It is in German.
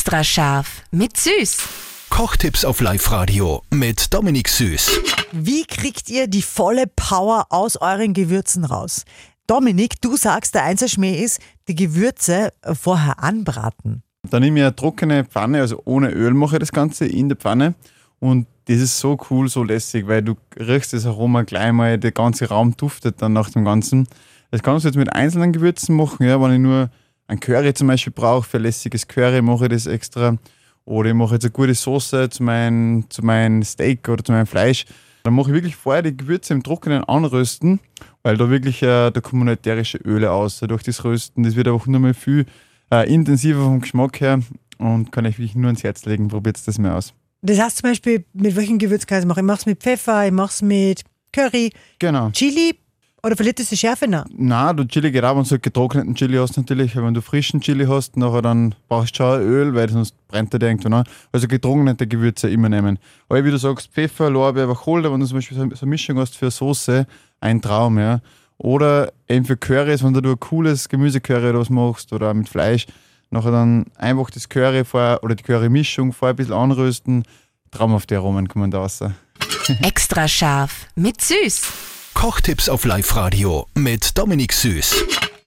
Extra scharf mit Süß. Kochtipps auf Live-Radio mit Dominik Süß. Wie kriegt ihr die volle Power aus euren Gewürzen raus? Dominik, du sagst, der Einzelschmäh ist, die Gewürze vorher anbraten. Dann nehme ich eine trockene Pfanne, also ohne Öl mache ich das Ganze in der Pfanne. Und das ist so cool, so lässig, weil du riechst das Aroma gleich mal, der ganze Raum duftet dann nach dem Ganzen. Das kannst du jetzt mit einzelnen Gewürzen machen, ja, wenn ich nur ein Curry zum Beispiel brauche, für lässiges Curry mache ich das extra. Oder ich mache jetzt eine gute Soße zu meinem zu mein Steak oder zu meinem Fleisch. Dann mache ich wirklich vorher die Gewürze im Trockenen anrösten, weil da wirklich äh, da kommen ätherische Öle aus. Durch das Rösten, das wird einfach nur mal viel äh, intensiver vom Geschmack her und kann ich wirklich nur ans Herz legen. Probiert das mal aus. Das heißt zum Beispiel, mit welchen Gewürzkreisen mache ich? Ich mache es mit Pfeffer, ich mache es mit Curry, Genau. Chili oder verliert das die Schärfe noch? Na, du Chili geht auch, wenn du getrockneten Chili hast natürlich, wenn du frischen Chili hast, nachher dann brauchst du schon Öl, weil sonst brennt der irgendwo an. Also getrocknete Gewürze immer nehmen. Aber wie du sagst, Pfeffer, Lorbeer, Wacholder, wenn du zum Beispiel so eine Mischung hast für eine Soße, ein Traum, ja. Oder eben für Currys, wenn du ein cooles Gemüsecurry oder was machst oder auch mit Fleisch, nachher dann einfach das Curry vorher oder die Curry-Mischung vorher ein bisschen anrösten, traumhaft die Aromen kommen da raus. Extra scharf mit Süß. Kochtipps auf Live-Radio mit Dominik Süß.